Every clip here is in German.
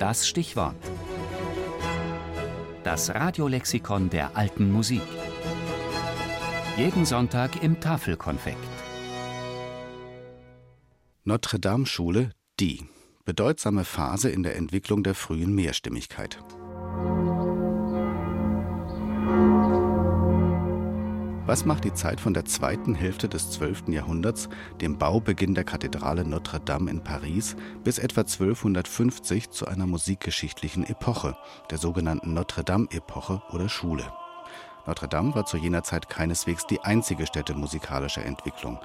Das Stichwort. Das Radiolexikon der alten Musik. Jeden Sonntag im Tafelkonfekt. Notre-Dame-Schule, die. Bedeutsame Phase in der Entwicklung der frühen Mehrstimmigkeit. Was macht die Zeit von der zweiten Hälfte des 12. Jahrhunderts, dem Baubeginn der Kathedrale Notre-Dame in Paris, bis etwa 1250 zu einer musikgeschichtlichen Epoche, der sogenannten Notre-Dame-Epoche oder Schule? Notre-Dame war zu jener Zeit keineswegs die einzige Stätte musikalischer Entwicklung.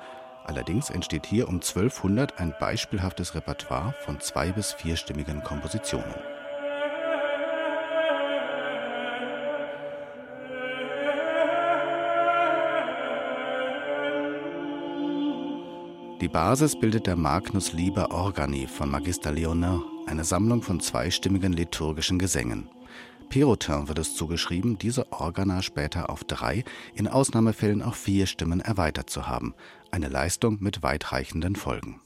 Allerdings entsteht hier um 1200 ein beispielhaftes Repertoire von zwei- bis vierstimmigen Kompositionen. Die Basis bildet der Magnus Liber Organi von Magister Leonin, eine Sammlung von zweistimmigen liturgischen Gesängen. Perotin wird es zugeschrieben, diese Organa später auf drei, in Ausnahmefällen auch vier Stimmen erweitert zu haben, eine Leistung mit weitreichenden Folgen.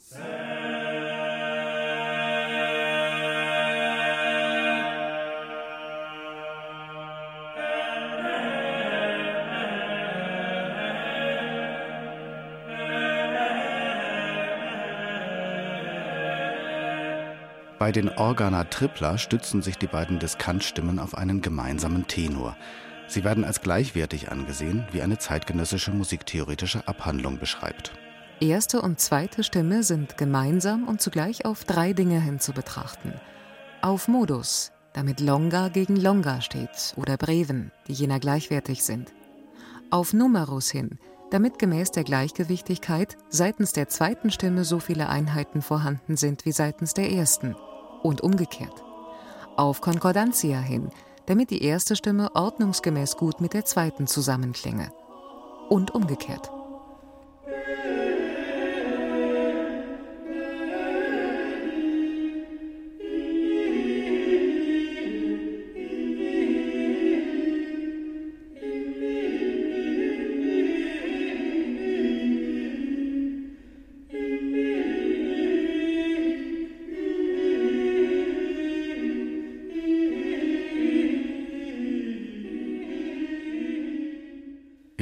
Bei den Organa Tripla stützen sich die beiden Diskantstimmen auf einen gemeinsamen Tenor. Sie werden als gleichwertig angesehen, wie eine zeitgenössische musiktheoretische Abhandlung beschreibt. Erste und zweite Stimme sind gemeinsam und zugleich auf drei Dinge hin zu betrachten. Auf Modus, damit Longa gegen Longa steht, oder Breven, die jener gleichwertig sind. Auf Numerus hin, damit gemäß der Gleichgewichtigkeit seitens der zweiten Stimme so viele Einheiten vorhanden sind wie seitens der ersten und umgekehrt. Auf Konkordantia hin, damit die erste Stimme ordnungsgemäß gut mit der zweiten zusammenklinge. Und umgekehrt.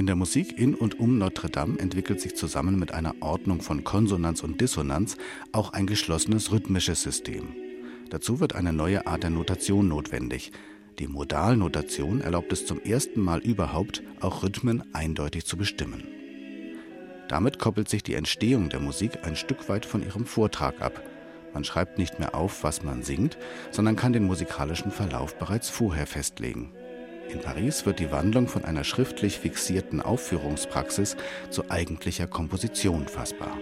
In der Musik in und um Notre Dame entwickelt sich zusammen mit einer Ordnung von Konsonanz und Dissonanz auch ein geschlossenes rhythmisches System. Dazu wird eine neue Art der Notation notwendig. Die Modalnotation erlaubt es zum ersten Mal überhaupt, auch Rhythmen eindeutig zu bestimmen. Damit koppelt sich die Entstehung der Musik ein Stück weit von ihrem Vortrag ab. Man schreibt nicht mehr auf, was man singt, sondern kann den musikalischen Verlauf bereits vorher festlegen. In Paris wird die Wandlung von einer schriftlich fixierten Aufführungspraxis zu eigentlicher Komposition fassbar.